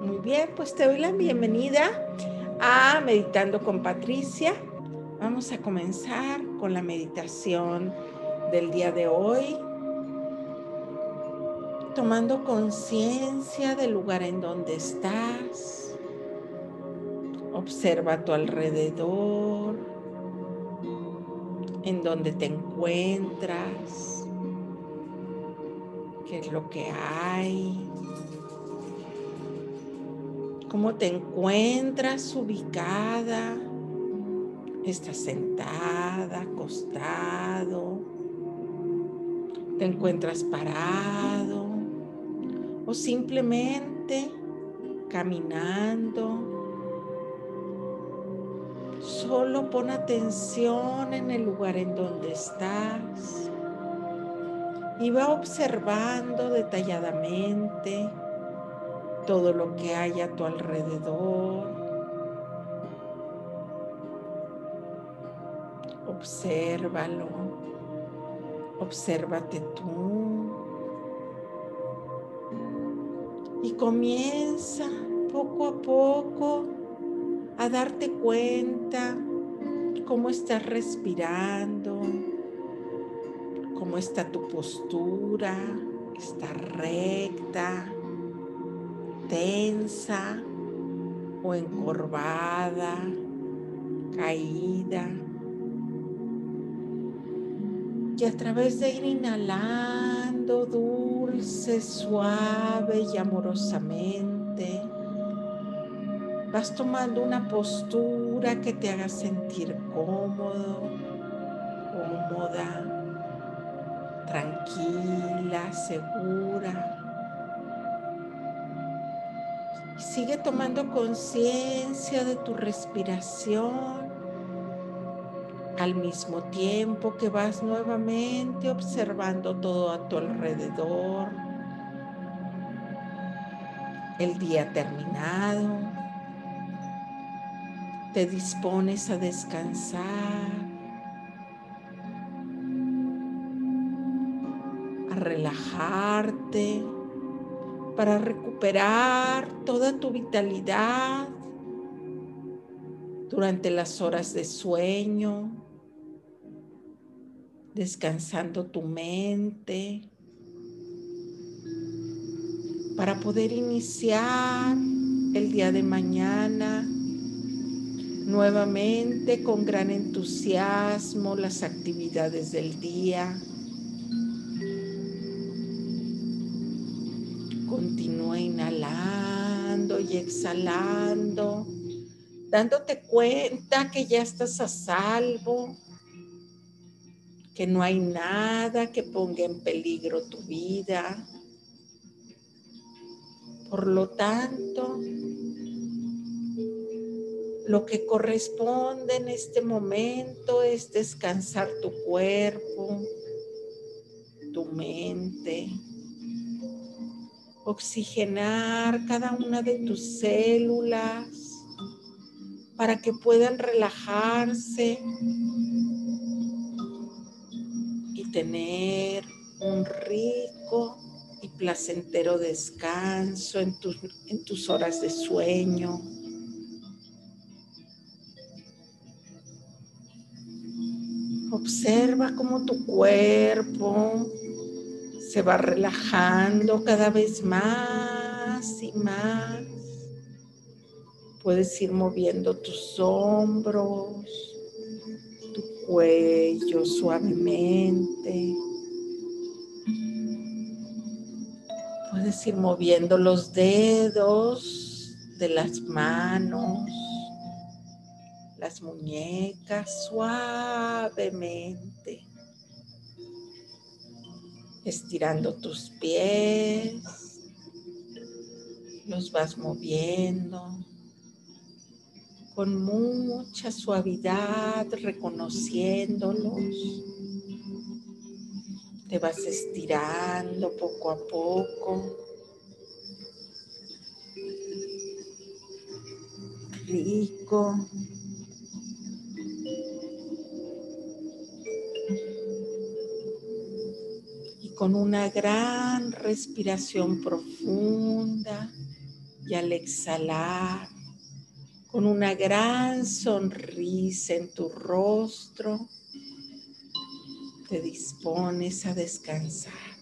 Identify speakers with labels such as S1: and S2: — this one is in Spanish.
S1: Muy bien, pues te doy la bienvenida a Meditando con Patricia. Vamos a comenzar con la meditación del día de hoy, tomando conciencia del lugar en donde estás. Observa a tu alrededor, en donde te encuentras, qué es lo que hay cómo te encuentras ubicada. Estás sentada, acostado, te encuentras parado o simplemente caminando. Solo pon atención en el lugar en donde estás y va observando detalladamente todo lo que hay a tu alrededor. Obsérvalo, obsérvate tú. Y comienza poco a poco a darte cuenta cómo estás respirando, cómo está tu postura, está recta, tensa o encorvada, caída. Y a través de ir inhalando dulce, suave y amorosamente, vas tomando una postura que te haga sentir cómodo, cómoda, tranquila, segura. Sigue tomando conciencia de tu respiración al mismo tiempo que vas nuevamente observando todo a tu alrededor. El día terminado. Te dispones a descansar, a relajarte para recuperar toda tu vitalidad durante las horas de sueño, descansando tu mente, para poder iniciar el día de mañana nuevamente con gran entusiasmo las actividades del día Continúa inhalando y exhalando, dándote cuenta que ya estás a salvo, que no hay nada que ponga en peligro tu vida. Por lo tanto, lo que corresponde en este momento es descansar tu cuerpo, tu mente, oxigenar cada una de tus células para que puedan relajarse y tener un rico y placentero descanso en tus, en tus horas de sueño. Observa cómo tu cuerpo se va relajando cada vez más y más. Puedes ir moviendo tus hombros, tu cuello suavemente. Puedes ir moviendo los dedos de las manos, las muñecas suavemente estirando tus pies, los vas moviendo con mucha suavidad, reconociéndolos. Te vas estirando poco a poco. Rico. Con una gran respiración profunda, Y al exhalar, con una gran sonrisa en tu rostro, te dispones a descansar.